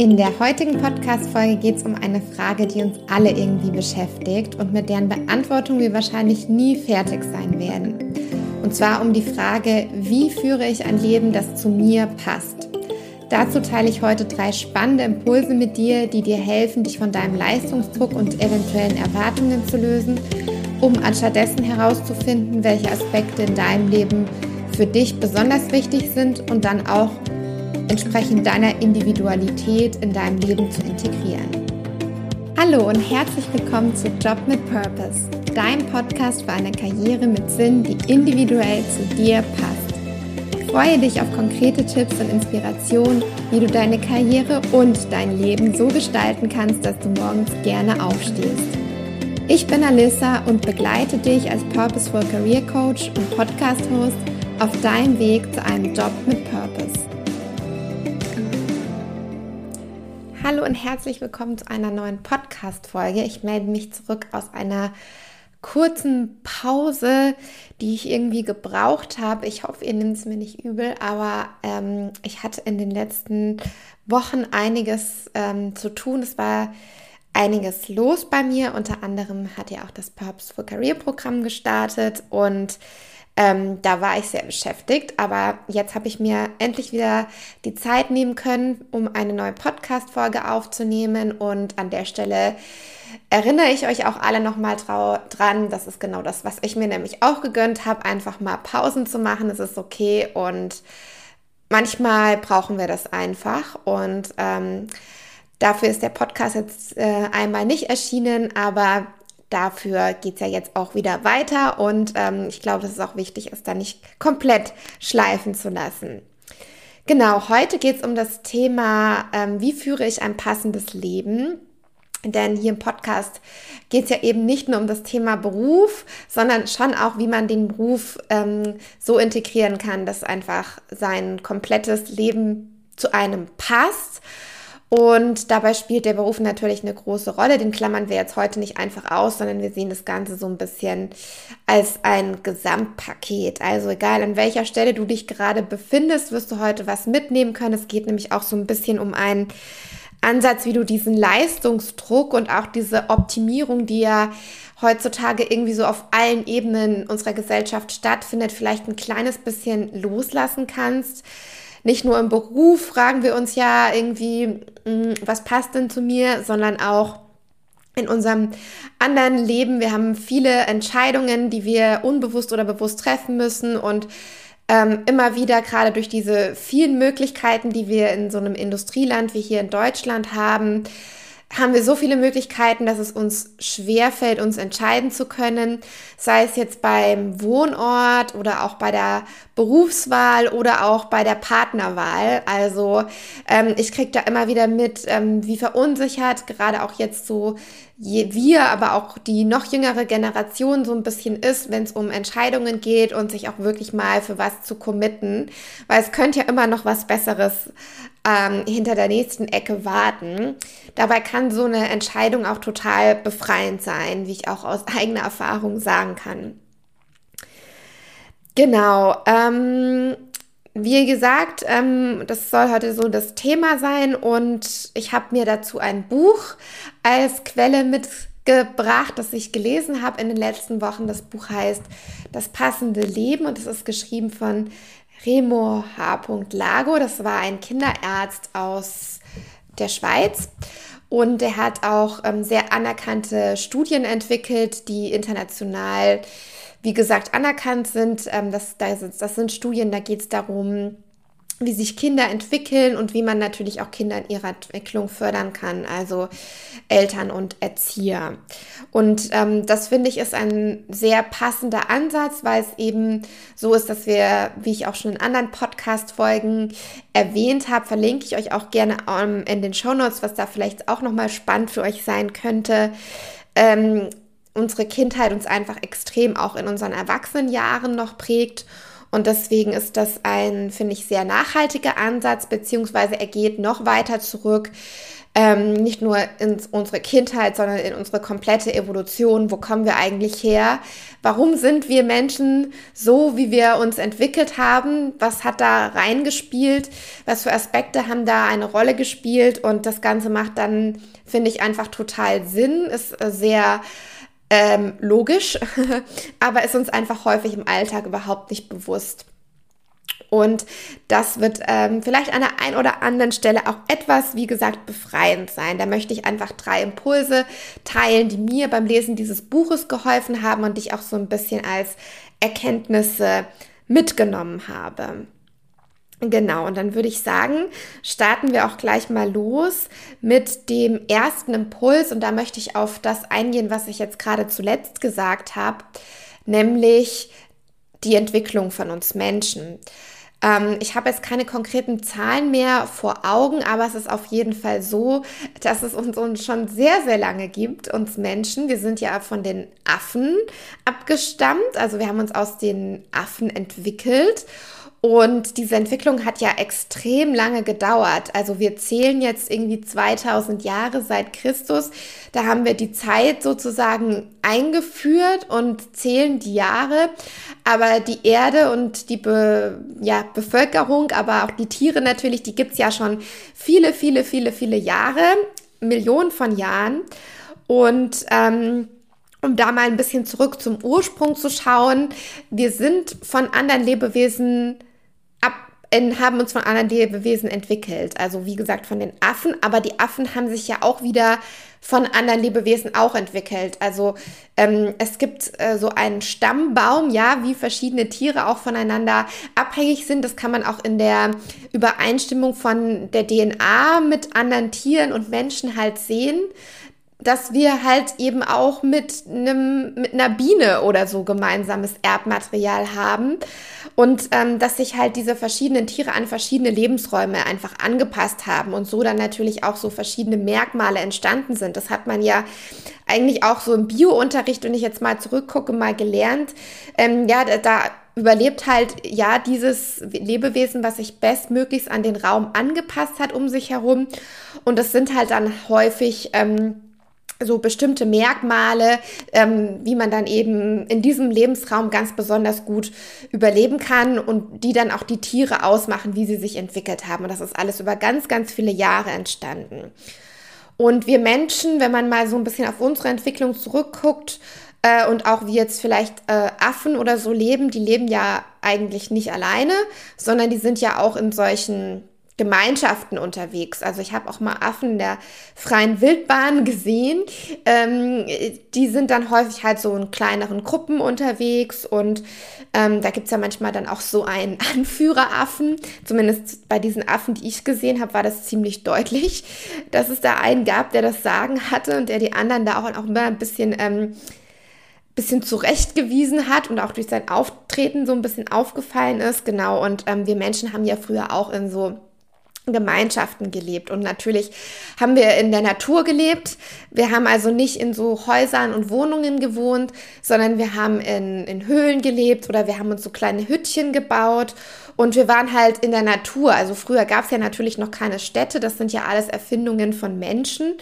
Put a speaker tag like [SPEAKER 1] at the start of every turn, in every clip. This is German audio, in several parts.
[SPEAKER 1] In der heutigen Podcast-Folge geht es um eine Frage, die uns alle irgendwie beschäftigt und mit deren Beantwortung wir wahrscheinlich nie fertig sein werden. Und zwar um die Frage, wie führe ich ein Leben, das zu mir passt? Dazu teile ich heute drei spannende Impulse mit dir, die dir helfen, dich von deinem Leistungsdruck und eventuellen Erwartungen zu lösen, um anstattdessen herauszufinden, welche Aspekte in deinem Leben für dich besonders wichtig sind und dann auch entsprechend deiner Individualität in deinem Leben zu integrieren. Hallo und herzlich willkommen zu Job mit Purpose, dein Podcast für eine Karriere mit Sinn, die individuell zu dir passt. Freue dich auf konkrete Tipps und Inspirationen, wie du deine Karriere und dein Leben so gestalten kannst, dass du morgens gerne aufstehst. Ich bin Alissa und begleite dich als Purposeful Career Coach und Podcast Host auf deinem Weg zu einem Job mit Purpose. Hallo und herzlich willkommen zu einer neuen Podcast-Folge. Ich melde mich zurück aus einer kurzen Pause, die ich irgendwie gebraucht habe. Ich hoffe, ihr nehmt es mir nicht übel, aber ähm, ich hatte in den letzten Wochen einiges ähm, zu tun. Es war einiges los bei mir. Unter anderem hat ja auch das Purpose for Career Programm gestartet und ähm, da war ich sehr beschäftigt, aber jetzt habe ich mir endlich wieder die Zeit nehmen können, um eine neue Podcast-Folge aufzunehmen. Und an der Stelle erinnere ich euch auch alle nochmal dran. Das ist genau das, was ich mir nämlich auch gegönnt habe, einfach mal Pausen zu machen. Es ist okay und manchmal brauchen wir das einfach. Und ähm, dafür ist der Podcast jetzt äh, einmal nicht erschienen, aber dafür geht es ja jetzt auch wieder weiter und ähm, ich glaube, dass es auch wichtig ist, da nicht komplett schleifen zu lassen. Genau, heute geht es um das Thema, ähm, wie führe ich ein passendes Leben? Denn hier im Podcast geht es ja eben nicht nur um das Thema Beruf, sondern schon auch, wie man den Beruf ähm, so integrieren kann, dass einfach sein komplettes Leben zu einem passt und dabei spielt der Beruf natürlich eine große Rolle. Den klammern wir jetzt heute nicht einfach aus, sondern wir sehen das Ganze so ein bisschen als ein Gesamtpaket. Also egal an welcher Stelle du dich gerade befindest, wirst du heute was mitnehmen können. Es geht nämlich auch so ein bisschen um einen Ansatz, wie du diesen Leistungsdruck und auch diese Optimierung, die ja heutzutage irgendwie so auf allen Ebenen unserer Gesellschaft stattfindet, vielleicht ein kleines bisschen loslassen kannst nicht nur im Beruf fragen wir uns ja irgendwie, hm, was passt denn zu mir, sondern auch in unserem anderen Leben. Wir haben viele Entscheidungen, die wir unbewusst oder bewusst treffen müssen und ähm, immer wieder gerade durch diese vielen Möglichkeiten, die wir in so einem Industrieland wie hier in Deutschland haben, haben wir so viele Möglichkeiten, dass es uns schwerfällt, uns entscheiden zu können, sei es jetzt beim Wohnort oder auch bei der Berufswahl oder auch bei der Partnerwahl. Also ähm, ich kriege da immer wieder mit, ähm, wie verunsichert gerade auch jetzt so wir, aber auch die noch jüngere Generation so ein bisschen ist, wenn es um Entscheidungen geht und sich auch wirklich mal für was zu committen, weil es könnte ja immer noch was Besseres ähm, hinter der nächsten Ecke warten. Dabei kann so eine Entscheidung auch total befreiend sein, wie ich auch aus eigener Erfahrung sagen kann. Genau. Ähm, wie gesagt, ähm, das soll heute so das Thema sein und ich habe mir dazu ein Buch als Quelle mitgebracht, das ich gelesen habe in den letzten Wochen. Das Buch heißt Das passende Leben und es ist geschrieben von Remo H. Lago. Das war ein Kinderarzt aus der Schweiz. Und er hat auch ähm, sehr anerkannte Studien entwickelt, die international wie gesagt, anerkannt sind. Ähm, das, das sind Studien, da geht es darum, wie sich Kinder entwickeln und wie man natürlich auch Kinder in ihrer Entwicklung fördern kann, also Eltern und Erzieher. Und ähm, das finde ich ist ein sehr passender Ansatz, weil es eben so ist, dass wir, wie ich auch schon in anderen Podcast-Folgen erwähnt habe, verlinke ich euch auch gerne ähm, in den Show Notes, was da vielleicht auch nochmal spannend für euch sein könnte. Ähm, unsere Kindheit uns einfach extrem auch in unseren Erwachsenenjahren noch prägt Und deswegen ist das ein, finde ich, sehr nachhaltiger Ansatz, beziehungsweise er geht noch weiter zurück ähm, nicht nur in unsere Kindheit, sondern in unsere komplette Evolution. Wo kommen wir eigentlich her? Warum sind wir Menschen so, wie wir uns entwickelt haben? Was hat da reingespielt? Was für Aspekte haben da eine Rolle gespielt? Und das Ganze macht dann, finde ich, einfach total Sinn, ist äh, sehr ähm, logisch, aber ist uns einfach häufig im Alltag überhaupt nicht bewusst. Und das wird ähm, vielleicht an der einen oder anderen Stelle auch etwas, wie gesagt, befreiend sein. Da möchte ich einfach drei Impulse teilen, die mir beim Lesen dieses Buches geholfen haben und die ich auch so ein bisschen als Erkenntnisse mitgenommen habe. Genau, und dann würde ich sagen, starten wir auch gleich mal los mit dem ersten Impuls. Und da möchte ich auf das eingehen, was ich jetzt gerade zuletzt gesagt habe, nämlich die Entwicklung von uns Menschen. Ähm, ich habe jetzt keine konkreten Zahlen mehr vor Augen, aber es ist auf jeden Fall so, dass es uns, uns schon sehr, sehr lange gibt, uns Menschen. Wir sind ja von den Affen abgestammt, also wir haben uns aus den Affen entwickelt. Und diese Entwicklung hat ja extrem lange gedauert. Also wir zählen jetzt irgendwie 2000 Jahre seit Christus. Da haben wir die Zeit sozusagen eingeführt und zählen die Jahre. Aber die Erde und die Be ja, Bevölkerung, aber auch die Tiere natürlich, die gibt's ja schon viele, viele, viele, viele Jahre, Millionen von Jahren. Und ähm, um da mal ein bisschen zurück zum Ursprung zu schauen, wir sind von anderen Lebewesen haben uns von anderen Lebewesen entwickelt. Also wie gesagt von den Affen, aber die Affen haben sich ja auch wieder von anderen Lebewesen auch entwickelt. Also ähm, es gibt äh, so einen Stammbaum, ja, wie verschiedene Tiere auch voneinander abhängig sind. Das kann man auch in der Übereinstimmung von der DNA mit anderen Tieren und Menschen halt sehen dass wir halt eben auch mit einem mit einer Biene oder so gemeinsames Erbmaterial haben und ähm, dass sich halt diese verschiedenen Tiere an verschiedene Lebensräume einfach angepasst haben und so dann natürlich auch so verschiedene Merkmale entstanden sind. Das hat man ja eigentlich auch so im Biounterricht, wenn ich jetzt mal zurückgucke, mal gelernt. Ähm, ja, da, da überlebt halt ja dieses Lebewesen, was sich bestmöglichst an den Raum angepasst hat um sich herum. Und das sind halt dann häufig ähm, so bestimmte Merkmale, ähm, wie man dann eben in diesem Lebensraum ganz besonders gut überleben kann und die dann auch die Tiere ausmachen, wie sie sich entwickelt haben. Und das ist alles über ganz, ganz viele Jahre entstanden. Und wir Menschen, wenn man mal so ein bisschen auf unsere Entwicklung zurückguckt äh, und auch wie jetzt vielleicht äh, Affen oder so leben, die leben ja eigentlich nicht alleine, sondern die sind ja auch in solchen Gemeinschaften unterwegs. Also ich habe auch mal Affen der freien Wildbahn gesehen. Ähm, die sind dann häufig halt so in kleineren Gruppen unterwegs und ähm, da gibt es ja manchmal dann auch so einen Anführeraffen. Zumindest bei diesen Affen, die ich gesehen habe, war das ziemlich deutlich, dass es da einen gab, der das Sagen hatte und der die anderen da auch, auch immer ein bisschen... Ähm, bisschen zurechtgewiesen hat und auch durch sein Auftreten so ein bisschen aufgefallen ist. Genau, und ähm, wir Menschen haben ja früher auch in so Gemeinschaften gelebt. Und natürlich haben wir in der Natur gelebt. Wir haben also nicht in so Häusern und Wohnungen gewohnt, sondern wir haben in, in Höhlen gelebt oder wir haben uns so kleine Hüttchen gebaut. Und wir waren halt in der Natur. Also früher gab es ja natürlich noch keine Städte. Das sind ja alles Erfindungen von Menschen.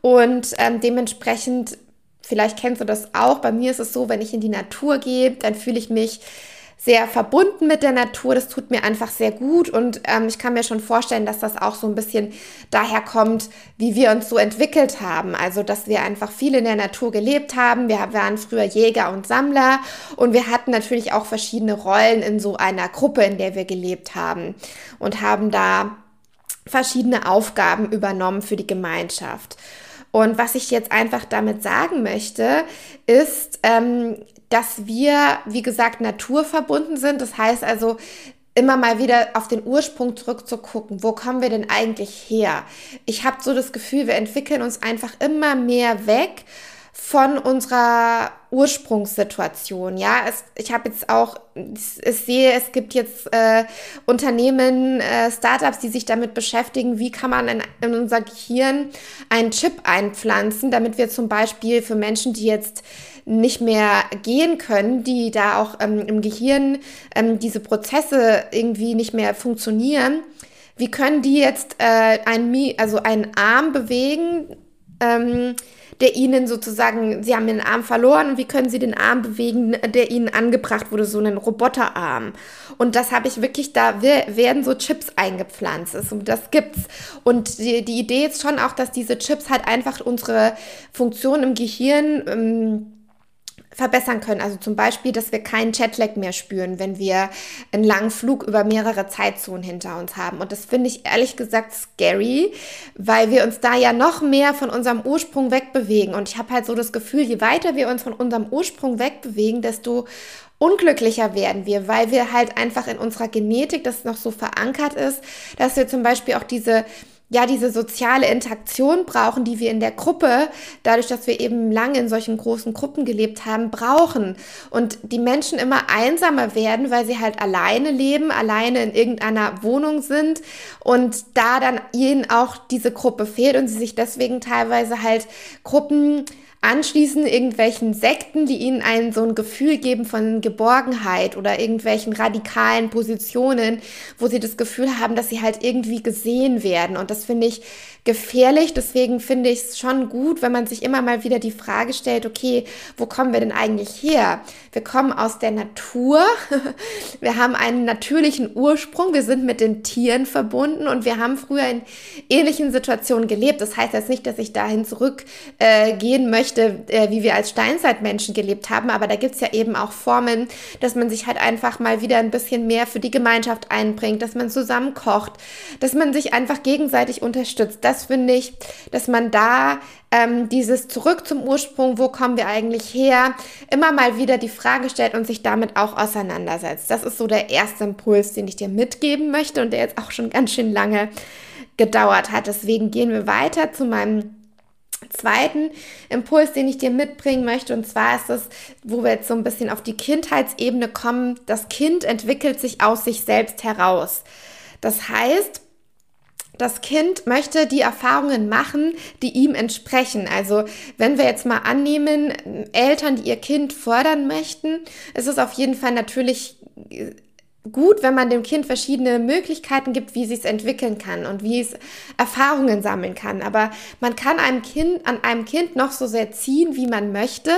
[SPEAKER 1] Und ähm, dementsprechend, vielleicht kennst du das auch, bei mir ist es so, wenn ich in die Natur gehe, dann fühle ich mich sehr verbunden mit der Natur. Das tut mir einfach sehr gut und ähm, ich kann mir schon vorstellen, dass das auch so ein bisschen daher kommt, wie wir uns so entwickelt haben. Also, dass wir einfach viel in der Natur gelebt haben. Wir waren früher Jäger und Sammler und wir hatten natürlich auch verschiedene Rollen in so einer Gruppe, in der wir gelebt haben und haben da verschiedene Aufgaben übernommen für die Gemeinschaft. Und was ich jetzt einfach damit sagen möchte, ist, ähm, dass wir, wie gesagt, naturverbunden sind. Das heißt also, immer mal wieder auf den Ursprung zurückzugucken. Wo kommen wir denn eigentlich her? Ich habe so das Gefühl, wir entwickeln uns einfach immer mehr weg von unserer Ursprungssituation. Ja, es, ich habe jetzt auch, ich sehe, es gibt jetzt äh, Unternehmen, äh, Startups, die sich damit beschäftigen, wie kann man in, in unser Gehirn einen Chip einpflanzen, damit wir zum Beispiel für Menschen, die jetzt nicht mehr gehen können, die da auch ähm, im Gehirn ähm, diese Prozesse irgendwie nicht mehr funktionieren, wie können die jetzt äh, ein, also einen Arm bewegen, ähm, der ihnen sozusagen, sie haben den Arm verloren und wie können sie den Arm bewegen, der ihnen angebracht wurde, so einen Roboterarm. Und das habe ich wirklich, da werden so Chips eingepflanzt. Und das gibt's. Und die, die Idee ist schon auch, dass diese Chips halt einfach unsere Funktion im Gehirn ähm, verbessern können. Also zum Beispiel, dass wir keinen Jetlag mehr spüren, wenn wir einen langen Flug über mehrere Zeitzonen hinter uns haben. Und das finde ich ehrlich gesagt scary, weil wir uns da ja noch mehr von unserem Ursprung wegbewegen. Und ich habe halt so das Gefühl, je weiter wir uns von unserem Ursprung wegbewegen, desto unglücklicher werden wir, weil wir halt einfach in unserer Genetik das noch so verankert ist, dass wir zum Beispiel auch diese ja, diese soziale Interaktion brauchen, die wir in der Gruppe, dadurch, dass wir eben lange in solchen großen Gruppen gelebt haben, brauchen. Und die Menschen immer einsamer werden, weil sie halt alleine leben, alleine in irgendeiner Wohnung sind und da dann ihnen auch diese Gruppe fehlt und sie sich deswegen teilweise halt Gruppen anschließen irgendwelchen Sekten, die ihnen ein so ein Gefühl geben von Geborgenheit oder irgendwelchen radikalen Positionen, wo sie das Gefühl haben, dass sie halt irgendwie gesehen werden. Und das finde ich gefährlich. Deswegen finde ich es schon gut, wenn man sich immer mal wieder die Frage stellt, okay, wo kommen wir denn eigentlich her? Wir kommen aus der Natur. Wir haben einen natürlichen Ursprung. Wir sind mit den Tieren verbunden und wir haben früher in ähnlichen Situationen gelebt. Das heißt jetzt nicht, dass ich dahin zurückgehen äh, möchte, äh, wie wir als Steinzeitmenschen gelebt haben, aber da gibt es ja eben auch Formen, dass man sich halt einfach mal wieder ein bisschen mehr für die Gemeinschaft einbringt, dass man zusammen kocht, dass man sich einfach gegenseitig unterstützt das finde ich, dass man da ähm, dieses Zurück zum Ursprung, wo kommen wir eigentlich her, immer mal wieder die Frage stellt und sich damit auch auseinandersetzt. Das ist so der erste Impuls, den ich dir mitgeben möchte und der jetzt auch schon ganz schön lange gedauert hat. Deswegen gehen wir weiter zu meinem zweiten Impuls, den ich dir mitbringen möchte. Und zwar ist es, wo wir jetzt so ein bisschen auf die Kindheitsebene kommen. Das Kind entwickelt sich aus sich selbst heraus. Das heißt, das Kind möchte die Erfahrungen machen, die ihm entsprechen. Also wenn wir jetzt mal annehmen, Eltern, die ihr Kind fördern möchten, ist es auf jeden Fall natürlich gut, wenn man dem Kind verschiedene Möglichkeiten gibt, wie sie es entwickeln kann und wie es Erfahrungen sammeln kann. Aber man kann einem Kind, an einem Kind noch so sehr ziehen, wie man möchte.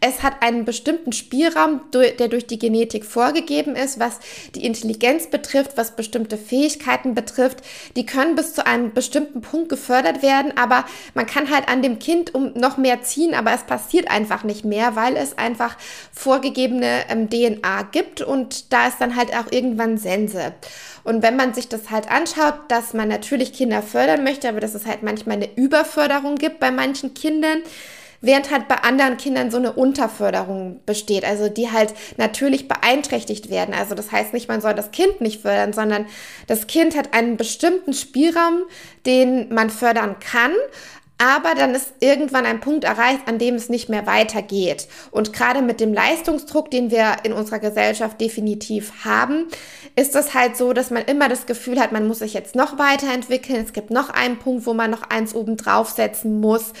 [SPEAKER 1] Es hat einen bestimmten Spielraum, der durch die Genetik vorgegeben ist, was die Intelligenz betrifft, was bestimmte Fähigkeiten betrifft. Die können bis zu einem bestimmten Punkt gefördert werden, aber man kann halt an dem Kind um noch mehr ziehen, aber es passiert einfach nicht mehr, weil es einfach vorgegebene ähm, DNA gibt und da ist dann halt auch irgendwann Sense. Und wenn man sich das halt anschaut, dass man natürlich Kinder fördern möchte, aber dass es halt manchmal eine Überförderung gibt bei manchen Kindern, während halt bei anderen Kindern so eine Unterförderung besteht, also die halt natürlich beeinträchtigt werden. Also das heißt nicht, man soll das Kind nicht fördern, sondern das Kind hat einen bestimmten Spielraum, den man fördern kann, aber dann ist irgendwann ein Punkt erreicht, an dem es nicht mehr weitergeht. Und gerade mit dem Leistungsdruck, den wir in unserer Gesellschaft definitiv haben, ist es halt so, dass man immer das Gefühl hat, man muss sich jetzt noch weiterentwickeln. Es gibt noch einen Punkt, wo man noch eins oben draufsetzen muss.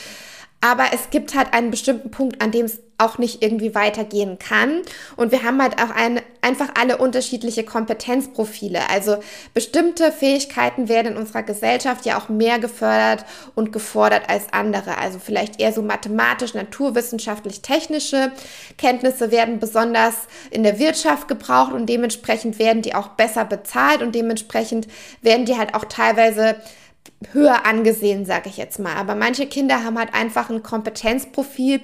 [SPEAKER 1] Aber es gibt halt einen bestimmten Punkt, an dem es auch nicht irgendwie weitergehen kann. Und wir haben halt auch ein, einfach alle unterschiedliche Kompetenzprofile. Also bestimmte Fähigkeiten werden in unserer Gesellschaft ja auch mehr gefördert und gefordert als andere. Also vielleicht eher so mathematisch, naturwissenschaftlich, technische Kenntnisse werden besonders in der Wirtschaft gebraucht und dementsprechend werden die auch besser bezahlt und dementsprechend werden die halt auch teilweise höher angesehen, sage ich jetzt mal. Aber manche Kinder haben halt einfach ein Kompetenzprofil,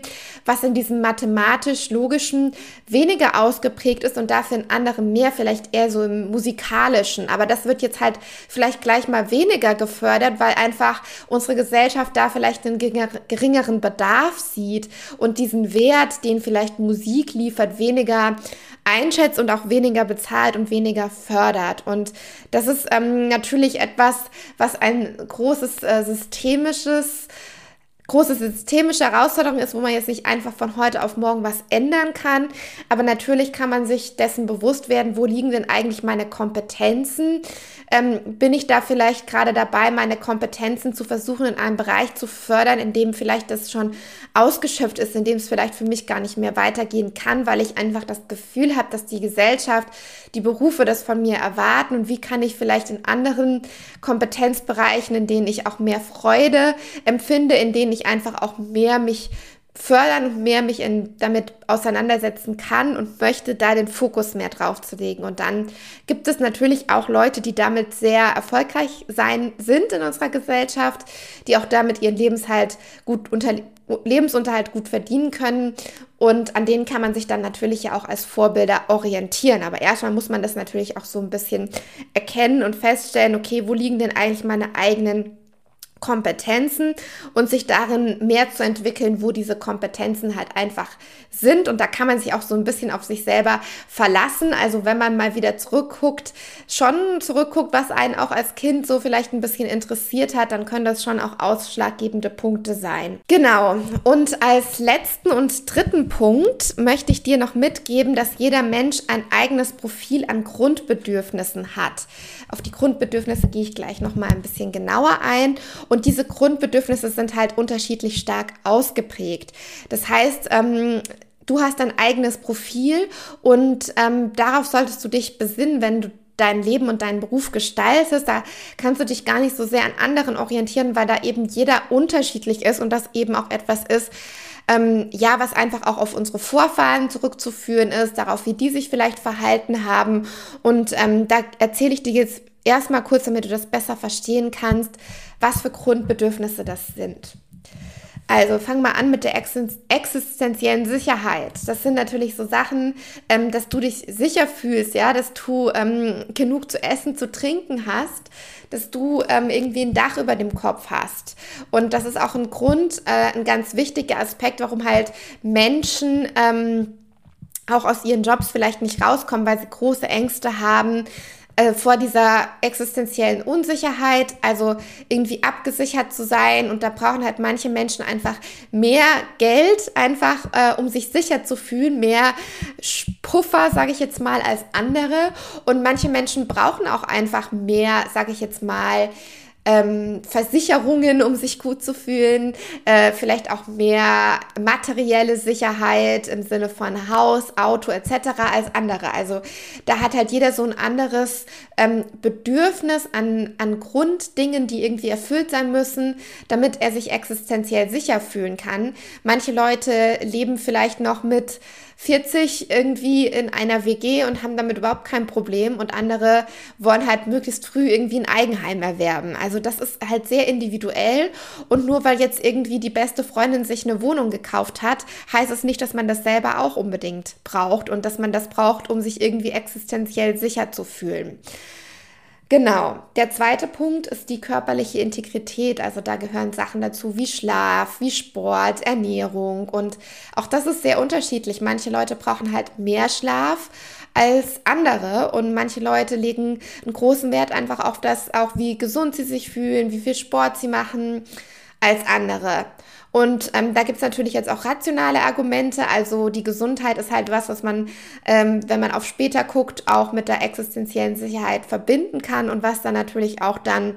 [SPEAKER 1] was in diesem mathematisch-logischen weniger ausgeprägt ist und dafür in anderen mehr, vielleicht eher so im musikalischen. Aber das wird jetzt halt vielleicht gleich mal weniger gefördert, weil einfach unsere Gesellschaft da vielleicht einen geringeren Bedarf sieht und diesen Wert, den vielleicht Musik liefert, weniger einschätzt und auch weniger bezahlt und weniger fördert. Und das ist ähm, natürlich etwas, was ein großes äh, systemisches große systemische Herausforderung ist, wo man jetzt nicht einfach von heute auf morgen was ändern kann. Aber natürlich kann man sich dessen bewusst werden, wo liegen denn eigentlich meine Kompetenzen? Ähm, bin ich da vielleicht gerade dabei, meine Kompetenzen zu versuchen, in einem Bereich zu fördern, in dem vielleicht das schon ausgeschöpft ist, in dem es vielleicht für mich gar nicht mehr weitergehen kann, weil ich einfach das Gefühl habe, dass die Gesellschaft, die Berufe das von mir erwarten und wie kann ich vielleicht in anderen Kompetenzbereichen, in denen ich auch mehr Freude empfinde, in denen ich einfach auch mehr mich fördern und mehr mich in, damit auseinandersetzen kann und möchte da den Fokus mehr drauf zu legen. Und dann gibt es natürlich auch Leute, die damit sehr erfolgreich sein sind in unserer Gesellschaft, die auch damit ihren Lebenshalt gut unter, Lebensunterhalt gut verdienen können. Und an denen kann man sich dann natürlich ja auch als Vorbilder orientieren. Aber erstmal muss man das natürlich auch so ein bisschen erkennen und feststellen, okay, wo liegen denn eigentlich meine eigenen Kompetenzen und sich darin mehr zu entwickeln, wo diese Kompetenzen halt einfach sind. Und da kann man sich auch so ein bisschen auf sich selber verlassen. Also wenn man mal wieder zurückguckt, schon zurückguckt, was einen auch als Kind so vielleicht ein bisschen interessiert hat, dann können das schon auch ausschlaggebende Punkte sein. Genau. Und als letzten und dritten Punkt möchte ich dir noch mitgeben, dass jeder Mensch ein eigenes Profil an Grundbedürfnissen hat. Auf die Grundbedürfnisse gehe ich gleich noch mal ein bisschen genauer ein. Und diese Grundbedürfnisse sind halt unterschiedlich stark ausgeprägt. Das heißt, ähm, du hast dein eigenes Profil und ähm, darauf solltest du dich besinnen, wenn du dein Leben und deinen Beruf gestaltest. Da kannst du dich gar nicht so sehr an anderen orientieren, weil da eben jeder unterschiedlich ist und das eben auch etwas ist, ähm, ja, was einfach auch auf unsere Vorfahren zurückzuführen ist, darauf, wie die sich vielleicht verhalten haben. Und ähm, da erzähle ich dir jetzt erstmal kurz, damit du das besser verstehen kannst, was für Grundbedürfnisse das sind. Also fang mal an mit der existenziellen Sicherheit. Das sind natürlich so Sachen, ähm, dass du dich sicher fühlst, ja, dass du ähm, genug zu essen, zu trinken hast, dass du ähm, irgendwie ein Dach über dem Kopf hast. Und das ist auch ein Grund, äh, ein ganz wichtiger Aspekt, warum halt Menschen ähm, auch aus ihren Jobs vielleicht nicht rauskommen, weil sie große Ängste haben, äh, vor dieser existenziellen Unsicherheit, also irgendwie abgesichert zu sein. Und da brauchen halt manche Menschen einfach mehr Geld, einfach äh, um sich sicher zu fühlen, mehr Puffer, sage ich jetzt mal, als andere. Und manche Menschen brauchen auch einfach mehr, sage ich jetzt mal, ähm, Versicherungen, um sich gut zu fühlen, äh, vielleicht auch mehr materielle Sicherheit im Sinne von Haus, Auto etc. als andere. Also da hat halt jeder so ein anderes ähm, Bedürfnis an, an Grunddingen, die irgendwie erfüllt sein müssen, damit er sich existenziell sicher fühlen kann. Manche Leute leben vielleicht noch mit 40 irgendwie in einer WG und haben damit überhaupt kein Problem und andere wollen halt möglichst früh irgendwie ein Eigenheim erwerben. Also das ist halt sehr individuell und nur weil jetzt irgendwie die beste Freundin sich eine Wohnung gekauft hat, heißt es nicht, dass man das selber auch unbedingt braucht und dass man das braucht, um sich irgendwie existenziell sicher zu fühlen. Genau. Der zweite Punkt ist die körperliche Integrität. Also da gehören Sachen dazu wie Schlaf, wie Sport, Ernährung. Und auch das ist sehr unterschiedlich. Manche Leute brauchen halt mehr Schlaf als andere und manche Leute legen einen großen Wert einfach auf das, auch wie gesund sie sich fühlen, wie viel Sport sie machen als andere. Und ähm, da gibt es natürlich jetzt auch rationale Argumente. Also die Gesundheit ist halt was, was man, ähm, wenn man auf später guckt, auch mit der existenziellen Sicherheit verbinden kann und was dann natürlich auch dann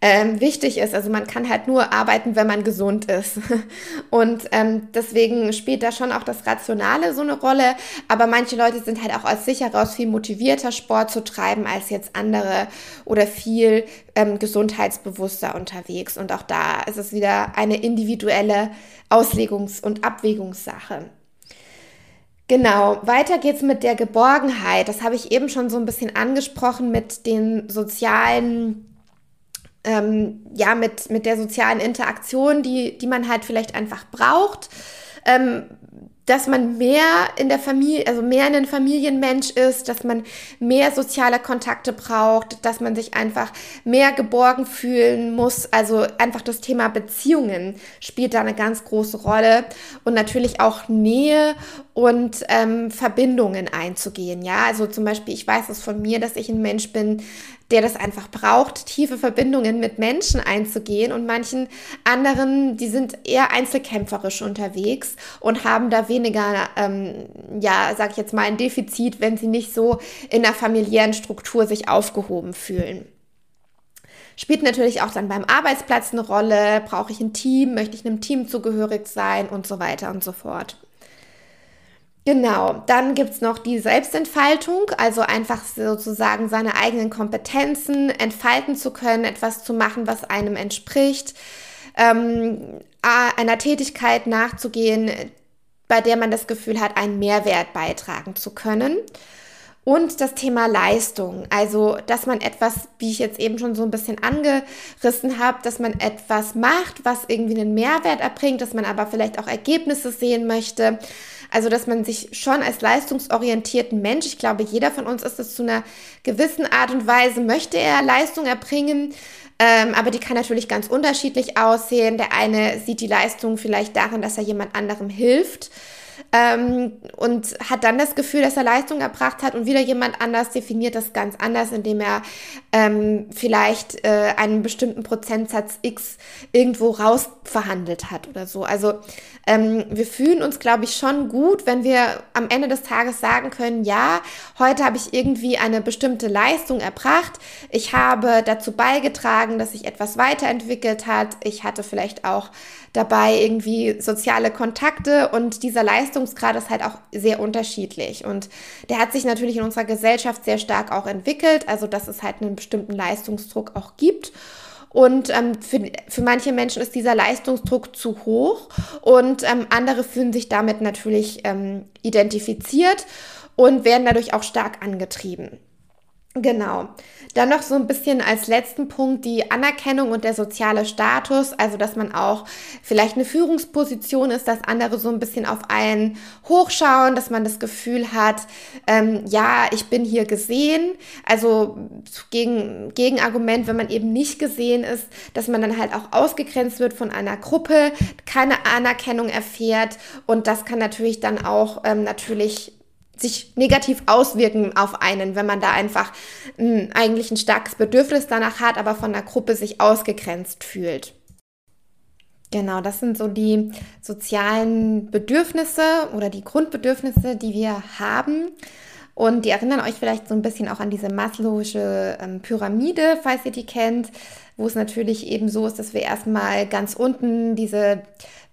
[SPEAKER 1] ähm, wichtig ist. Also man kann halt nur arbeiten, wenn man gesund ist. Und ähm, deswegen spielt da schon auch das Rationale so eine Rolle. Aber manche Leute sind halt auch aus sich heraus viel motivierter, Sport zu treiben als jetzt andere oder viel ähm, gesundheitsbewusster unterwegs. Und auch da ist es wieder eine individuelle Auslegungs- und Abwägungssache. Genau, weiter geht's mit der Geborgenheit. Das habe ich eben schon so ein bisschen angesprochen mit den sozialen ähm, ja, mit, mit der sozialen Interaktion, die, die man halt vielleicht einfach braucht. Ähm, dass man mehr in der Familie, also mehr ein Familienmensch ist, dass man mehr soziale Kontakte braucht, dass man sich einfach mehr geborgen fühlen muss. Also einfach das Thema Beziehungen spielt da eine ganz große Rolle und natürlich auch Nähe und ähm, Verbindungen einzugehen. Ja, also zum Beispiel, ich weiß es von mir, dass ich ein Mensch bin, der das einfach braucht, tiefe Verbindungen mit Menschen einzugehen und manchen anderen, die sind eher einzelkämpferisch unterwegs und haben da weniger, ähm, ja, sag ich jetzt mal, ein Defizit, wenn sie nicht so in der familiären Struktur sich aufgehoben fühlen. Spielt natürlich auch dann beim Arbeitsplatz eine Rolle. Brauche ich ein Team? Möchte ich einem Team zugehörig sein? Und so weiter und so fort. Genau, dann gibt es noch die Selbstentfaltung, also einfach sozusagen seine eigenen Kompetenzen entfalten zu können, etwas zu machen, was einem entspricht, ähm, einer Tätigkeit nachzugehen, bei der man das Gefühl hat, einen Mehrwert beitragen zu können. Und das Thema Leistung, also dass man etwas, wie ich jetzt eben schon so ein bisschen angerissen habe, dass man etwas macht, was irgendwie einen Mehrwert erbringt, dass man aber vielleicht auch Ergebnisse sehen möchte. Also dass man sich schon als leistungsorientierten Mensch, ich glaube, jeder von uns ist es zu einer gewissen Art und Weise, möchte er Leistung erbringen. Ähm, aber die kann natürlich ganz unterschiedlich aussehen. Der eine sieht die Leistung vielleicht darin, dass er jemand anderem hilft ähm, und hat dann das Gefühl, dass er Leistung erbracht hat und wieder jemand anders definiert das ganz anders, indem er ähm, vielleicht äh, einen bestimmten Prozentsatz X irgendwo raus verhandelt hat oder so. Also ähm, wir fühlen uns, glaube ich, schon gut, wenn wir am Ende des Tages sagen können, ja, heute habe ich irgendwie eine bestimmte Leistung erbracht. Ich habe dazu beigetragen, dass sich etwas weiterentwickelt hat. Ich hatte vielleicht auch dabei irgendwie soziale Kontakte und dieser Leistungsgrad ist halt auch sehr unterschiedlich und der hat sich natürlich in unserer Gesellschaft sehr stark auch entwickelt, also dass es halt einen bestimmten Leistungsdruck auch gibt. Und ähm, für, für manche Menschen ist dieser Leistungsdruck zu hoch und ähm, andere fühlen sich damit natürlich ähm, identifiziert und werden dadurch auch stark angetrieben. Genau. Dann noch so ein bisschen als letzten Punkt die Anerkennung und der soziale Status, also dass man auch vielleicht eine Führungsposition ist, dass andere so ein bisschen auf einen hochschauen, dass man das Gefühl hat, ähm, ja, ich bin hier gesehen. Also gegen Gegenargument, wenn man eben nicht gesehen ist, dass man dann halt auch ausgegrenzt wird von einer Gruppe, keine Anerkennung erfährt und das kann natürlich dann auch ähm, natürlich sich negativ auswirken auf einen, wenn man da einfach mh, hm, eigentlich ein starkes Bedürfnis danach hat, aber von der Gruppe sich ausgegrenzt fühlt. Genau, das sind so die sozialen Bedürfnisse oder die Grundbedürfnisse, die wir haben. Und die erinnern euch vielleicht so ein bisschen auch an diese Maslow'sche ähm, Pyramide, falls ihr die kennt, wo es natürlich eben so ist, dass wir erstmal ganz unten diese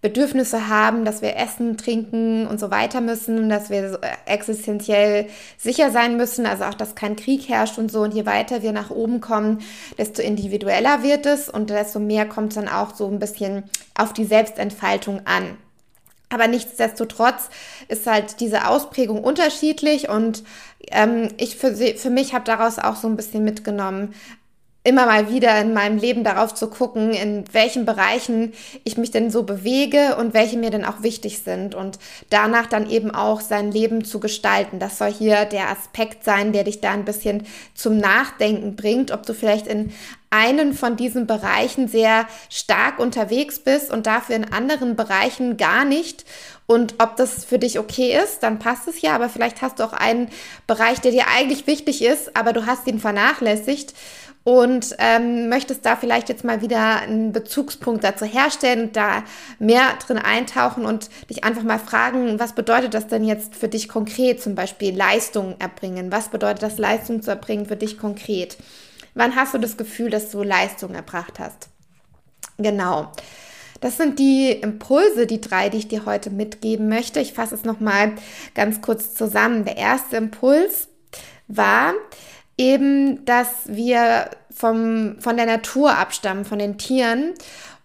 [SPEAKER 1] Bedürfnisse haben, dass wir essen, trinken und so weiter müssen, dass wir äh, existenziell sicher sein müssen, also auch, dass kein Krieg herrscht und so. Und je weiter wir nach oben kommen, desto individueller wird es und desto mehr kommt es dann auch so ein bisschen auf die Selbstentfaltung an. Aber nichtsdestotrotz ist halt diese Ausprägung unterschiedlich und ähm, ich für, für mich habe daraus auch so ein bisschen mitgenommen, immer mal wieder in meinem Leben darauf zu gucken, in welchen Bereichen ich mich denn so bewege und welche mir denn auch wichtig sind und danach dann eben auch sein Leben zu gestalten. Das soll hier der Aspekt sein, der dich da ein bisschen zum Nachdenken bringt, ob du vielleicht in einen von diesen Bereichen sehr stark unterwegs bist und dafür in anderen Bereichen gar nicht. Und ob das für dich okay ist, dann passt es ja, aber vielleicht hast du auch einen Bereich, der dir eigentlich wichtig ist, aber du hast ihn vernachlässigt und ähm, möchtest da vielleicht jetzt mal wieder einen Bezugspunkt dazu herstellen da mehr drin eintauchen und dich einfach mal fragen, was bedeutet das denn jetzt für dich konkret, zum Beispiel Leistung erbringen? Was bedeutet das, Leistung zu erbringen für dich konkret? Wann hast du das Gefühl, dass du Leistung erbracht hast? Genau. Das sind die Impulse, die drei, die ich dir heute mitgeben möchte. Ich fasse es nochmal ganz kurz zusammen. Der erste Impuls war, eben, dass wir vom, von der Natur abstammen, von den Tieren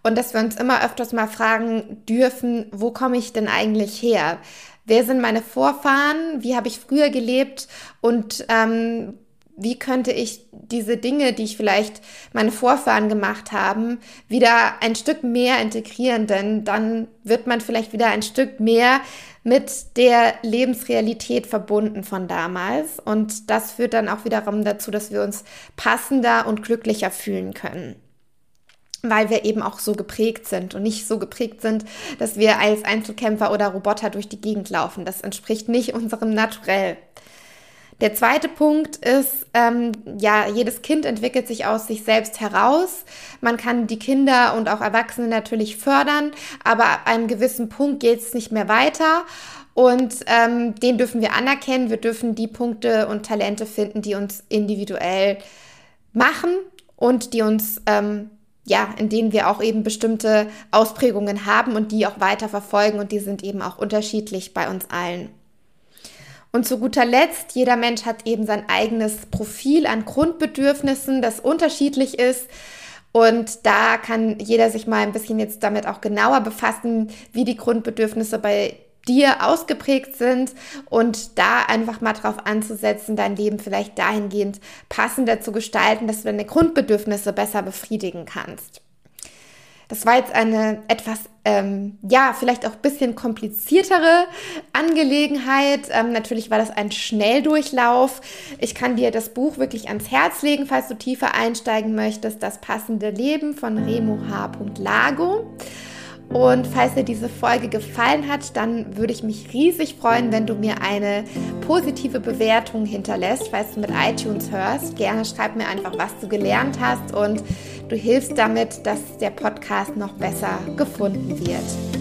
[SPEAKER 1] und dass wir uns immer öfters mal fragen dürfen, wo komme ich denn eigentlich her? Wer sind meine Vorfahren? Wie habe ich früher gelebt? Und ähm, wie könnte ich diese Dinge, die ich vielleicht meine Vorfahren gemacht haben, wieder ein Stück mehr integrieren? Denn dann wird man vielleicht wieder ein Stück mehr mit der Lebensrealität verbunden von damals. Und das führt dann auch wiederum dazu, dass wir uns passender und glücklicher fühlen können. weil wir eben auch so geprägt sind und nicht so geprägt sind, dass wir als Einzelkämpfer oder Roboter durch die Gegend laufen. Das entspricht nicht unserem Naturell. Der zweite Punkt ist, ähm, ja, jedes Kind entwickelt sich aus sich selbst heraus. Man kann die Kinder und auch Erwachsene natürlich fördern, aber ab einem gewissen Punkt geht es nicht mehr weiter. Und ähm, den dürfen wir anerkennen. Wir dürfen die Punkte und Talente finden, die uns individuell machen und die uns ähm, ja, in denen wir auch eben bestimmte Ausprägungen haben und die auch weiter verfolgen und die sind eben auch unterschiedlich bei uns allen. Und zu guter Letzt, jeder Mensch hat eben sein eigenes Profil an Grundbedürfnissen, das unterschiedlich ist. Und da kann jeder sich mal ein bisschen jetzt damit auch genauer befassen, wie die Grundbedürfnisse bei dir ausgeprägt sind und da einfach mal drauf anzusetzen, dein Leben vielleicht dahingehend passender zu gestalten, dass du deine Grundbedürfnisse besser befriedigen kannst. Das war jetzt eine etwas, ähm, ja, vielleicht auch ein bisschen kompliziertere Angelegenheit. Ähm, natürlich war das ein Schnelldurchlauf. Ich kann dir das Buch wirklich ans Herz legen, falls du tiefer einsteigen möchtest. Das passende Leben von Remo H. Lago. Und falls dir diese Folge gefallen hat, dann würde ich mich riesig freuen, wenn du mir eine positive Bewertung hinterlässt, falls du mit iTunes hörst. Gerne schreib mir einfach, was du gelernt hast und du hilfst damit, dass der Podcast noch besser gefunden wird.